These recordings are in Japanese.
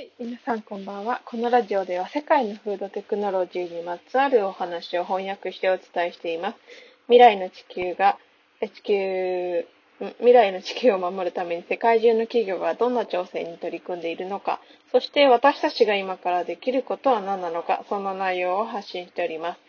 はい、皆さんこんばんは。このラジオでは世界のフードテクノロジーにまつわるお話を翻訳してお伝えしています。未来の地球が、地球、未来の地球を守るために世界中の企業がどんな挑戦に取り組んでいるのか、そして私たちが今からできることは何なのか、そんな内容を発信しております。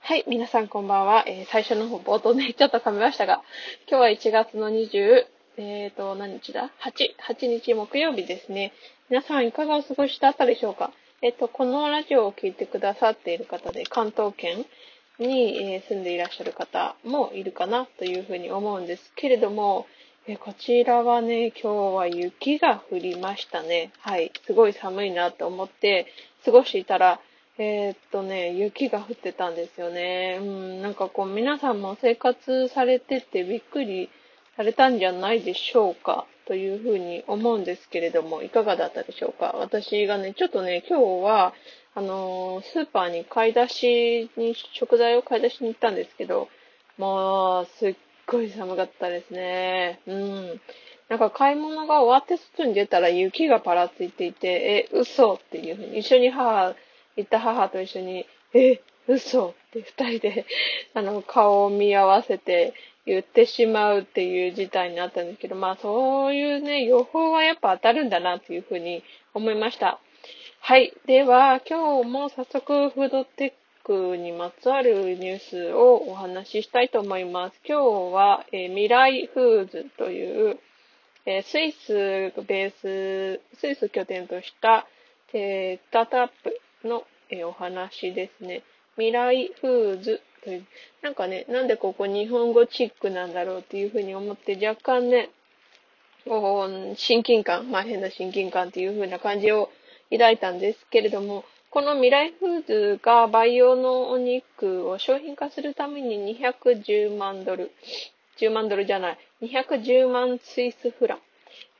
はい、皆さんこんばんは。えー、最初の方冒頭でちょっと噛みましたが、今日は1月の20、えっ、ー、と、何日だ ?8、8日木曜日ですね。皆さんいかがお過ごしだったでしょうか？えっと、このラジオを聴いてくださっている方で、関東圏に住んでいらっしゃる方もいるかなというふうに思うんですけれども、えこちらはね、今日は雪が降りましたね。はい。すごい寒いなと思って過ごしていたら、えー、っとね、雪が降ってたんですよね。うん、なんかこう皆さんも生活されててびっくりされたんじゃないでしょうか。というふうに思うんですけれども、いかがだったでしょうか？私がね、ちょっとね、今日は、あのー、スーパーに買い出しに、食材を買い出しに行ったんですけど、もう、すっごい寒かったですね。うん。なんか買い物が終わって外に出たら雪がパラついていて、え、嘘っていうふうに、一緒に母、行った母と一緒に、え、嘘って二人で、あの、顔を見合わせて、言ってしまうっていう事態になったんですけど、まあそういうね、予報はやっぱ当たるんだなっていうふうに思いました。はい。では、今日も早速フードテックにまつわるニュースをお話ししたいと思います。今日は、えー、未来フーズという、えー、スイスベース、スイス拠点とした、えー、スタートアップの、えお話ですね。未来フーズという、なんかね、なんでここ日本語チックなんだろうっていうふうに思って、若干ね、親近感、まあ変な親近感っていう風な感じを抱いたんですけれども、この未来フーズが培養のお肉を商品化するために210万ドル、10万ドルじゃない、210万スイスフラン。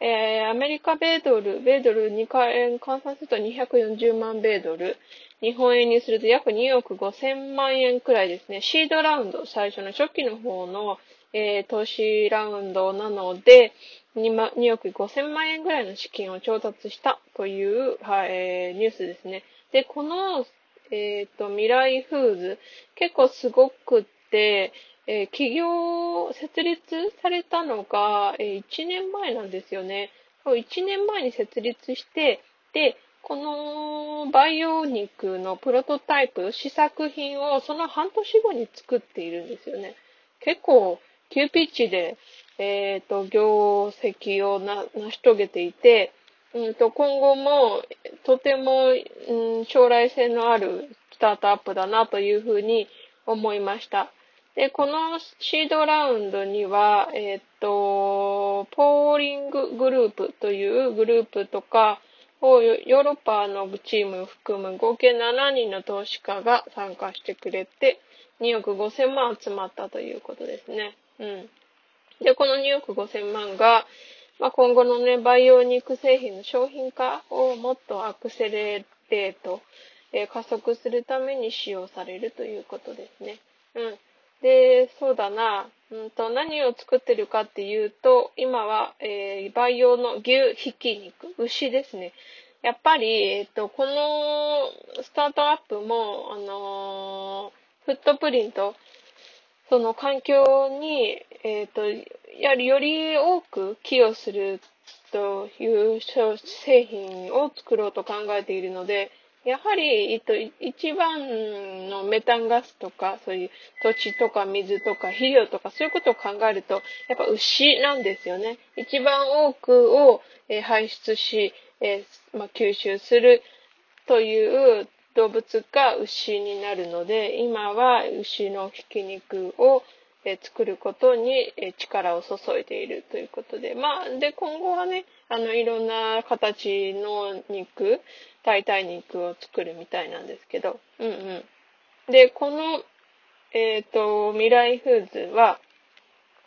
えー、アメリカ米ドル、米ドル2回換算すると240万米ドル。日本円にすると約2億5千万円くらいですね。シードラウンド、最初の初期の方の、えー、投資ラウンドなので2、2億5千万円ぐらいの資金を調達したという、はいえー、ニュースですね。で、この、えっ、ー、と、未来フーズ、結構すごくって、えー、企業設立されたのが、えー、1年前なんですよね。1年前に設立して、で、この培養肉のプロトタイプ、試作品をその半年後に作っているんですよね。結構急ピッチで、えっ、ー、と、業績を成し遂げていて、うんと、今後もとても、うん、将来性のあるスタートアップだなというふうに思いました。で、このシードラウンドには、えっ、ー、と、ポーリンググループというグループとか、をヨーロッパのチームを含む合計7人の投資家が参加してくれて、2億5千万集まったということですね。うん。で、この2億5千万が、まあ、今後のね、培養肉製品の商品化をもっとアクセレート、えー、加速するために使用されるということですね。うん。で、そうだな、うんと、何を作ってるかっていうと、今は、えー、培養の牛ひき肉、牛ですね。やっぱり、えっ、と、このスタートアップも、あのー、フットプリント、その環境に、えっ、と、やりより多く寄与するという製品を作ろうと考えているので、やはり、えっと、一番のメタンガスとか、そういう土地とか水とか肥料とかそういうことを考えると、やっぱ牛なんですよね。一番多くを排出し、え、ま、吸収するという動物が牛になるので、今は牛のひき肉を作ることに、力を注いでいるということで、まあ、で、今後はね、あの、いろんな形の肉、代替肉を作るみたいなんですけど、うんうん。で、この、えっ、ー、と、未来フーズは、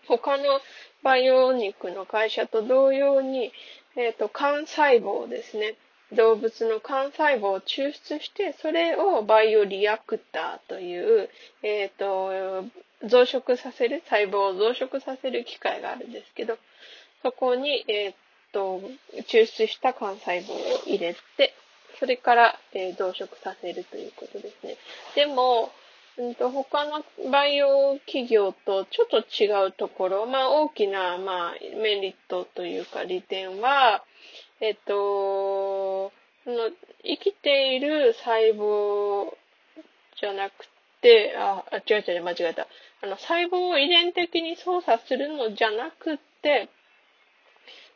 他の培養肉の会社と同様に、えっ、と、幹細胞ですね。動物の幹細胞を抽出して、それをバイオリアクターという、えっ、と、増殖させる、細胞を増殖させる機械があるんですけど、そこに、えっと、抽出した幹細胞を入れて、それから、えー、増殖させるということですね。でも、うんと、他のバイオ企業とちょっと違うところ、まあ大きな、まあメリットというか利点は、えっと、その生きている細胞じゃなくて、あ、違う違う、間違えた。あの、細胞を遺伝的に操作するのじゃなくって、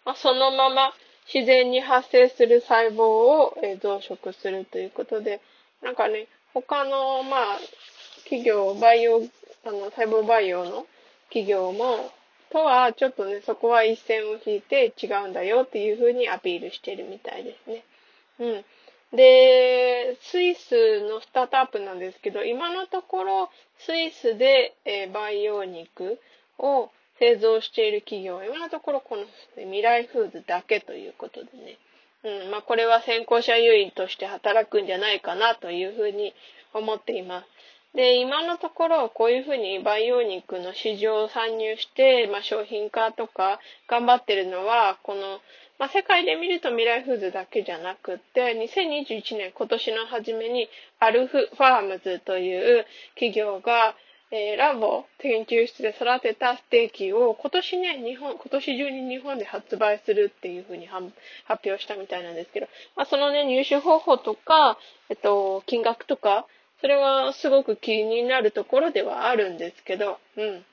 まあ、そのまま自然に発生する細胞を、え増殖するということで、なんかね、他の、まあ、企業、バイオ、あの、細胞培養の企業も、とは、ちょっとね、そこは一線を引いて違うんだよっていうふうにアピールしてるみたいですね。うん。で、イスのスタートアップなんですけど、今のところ、スイスで、え、培養肉を製造している企業は、今のところこの未来フーズだけということでね。うん、まあ、これは先行者優位として働くんじゃないかなというふうに思っています。で、今のところ、こういうふうに培養肉の市場を参入して、まあ、商品化とか頑張ってるのは、この、まあ、世界で見ると未来フーズだけじゃなくって、2021年今年の初めにアルフファームズという企業が、えー、ラボ研究室で育てたステーキを今年ね、日本、今年中に日本で発売するっていうふうに発表したみたいなんですけど、まあ、そのね、入手方法とか、えっと、金額とか、それはすごく気になるところではあるんですけど、うん。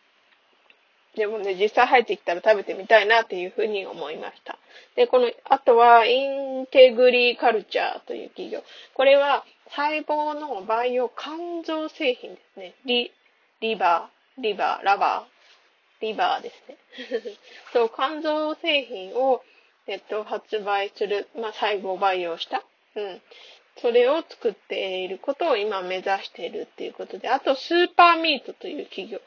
でもね、実際入ってきたら食べてみたいなっていうふうに思いました。で、この、あとは、インテグリカルチャーという企業。これは、細胞の培養肝臓製品ですね。リ、リバー、リバー、ラバー、リバーですね。そう、肝臓製品を、えっと、発売する、まあ、細胞培養した。うん。それを作っていることを今目指しているっていうことで、あとスーパーミートという企業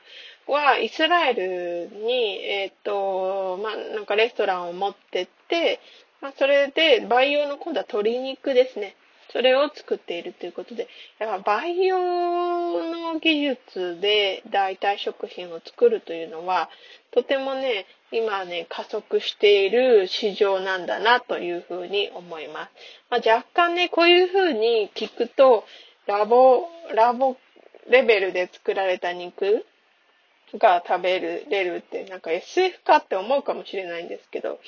はイスラエルに、えっ、ー、と、まあ、なんかレストランを持ってって、まあ、それで培養の今度は鶏肉ですね。それを作っているということで、やっぱ培養の技術で代替食品を作るというのは、とてもね、今ね、加速している市場なんだなというふうに思います。まあ、若干ね、こういうふうに聞くと、ラボ、ラボレベルで作られた肉が食べれるってなんか SF かって思うかもしれないんですけど、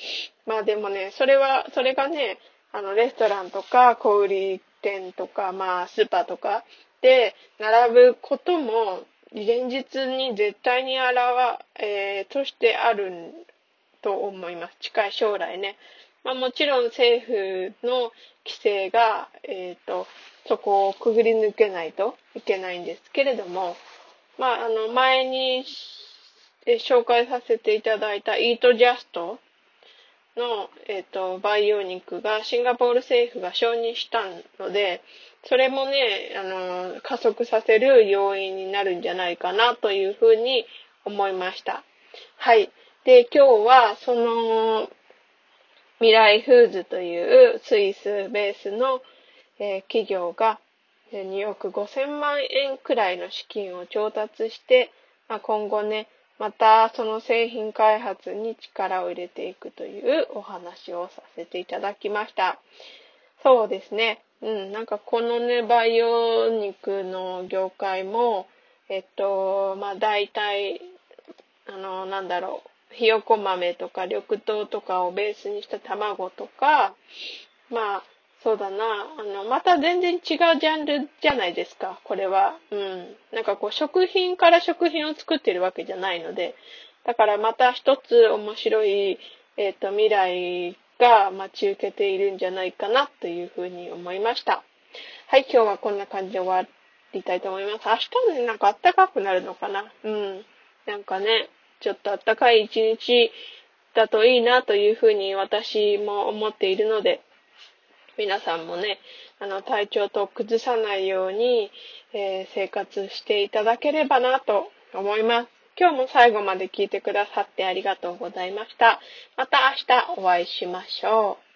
まあでもね、それは、それがね、あの、レストランとか小売店とか、まあスーパーとかで並ぶことも現実に絶対に現、えー、としてあると思います。近い将来ね。まあもちろん政府の規制が、えっ、ー、と、そこをくぐり抜けないといけないんですけれども、まああの前に紹介させていただいたイートジャストの、えっ、ー、と、培養肉がシンガポール政府が承認したので、それもね、あの、加速させる要因になるんじゃないかなというふうに思いました。はい。で、今日はその、未来フーズというスイスベースの、えー、企業が2億5千万円くらいの資金を調達して、まあ、今後ね、またその製品開発に力を入れていくというお話をさせていただきました。そうですね。うん、なんかこのね、培養肉の業界も、えっと、まあ大体、あの、なんだろう、ひよこ豆とか緑豆とかをベースにした卵とか、まあ、そうだな、あの、また全然違うジャンルじゃないですか、これは。うん。なんかこう、食品から食品を作ってるわけじゃないので、だからまた一つ面白い、えっ、と、未来が待ち受けているんじゃないかなというふうに思いました。はい、今日はこんな感じで終わりたいと思います。明日ね、なんか暖かくなるのかなうん。なんかね、ちょっと暖かい一日だといいなというふうに私も思っているので、皆さんもね、あの、体調と崩さないように、えー、生活していただければなと思います。今日も最後まで聞いてくださってありがとうございました。また明日お会いしましょう。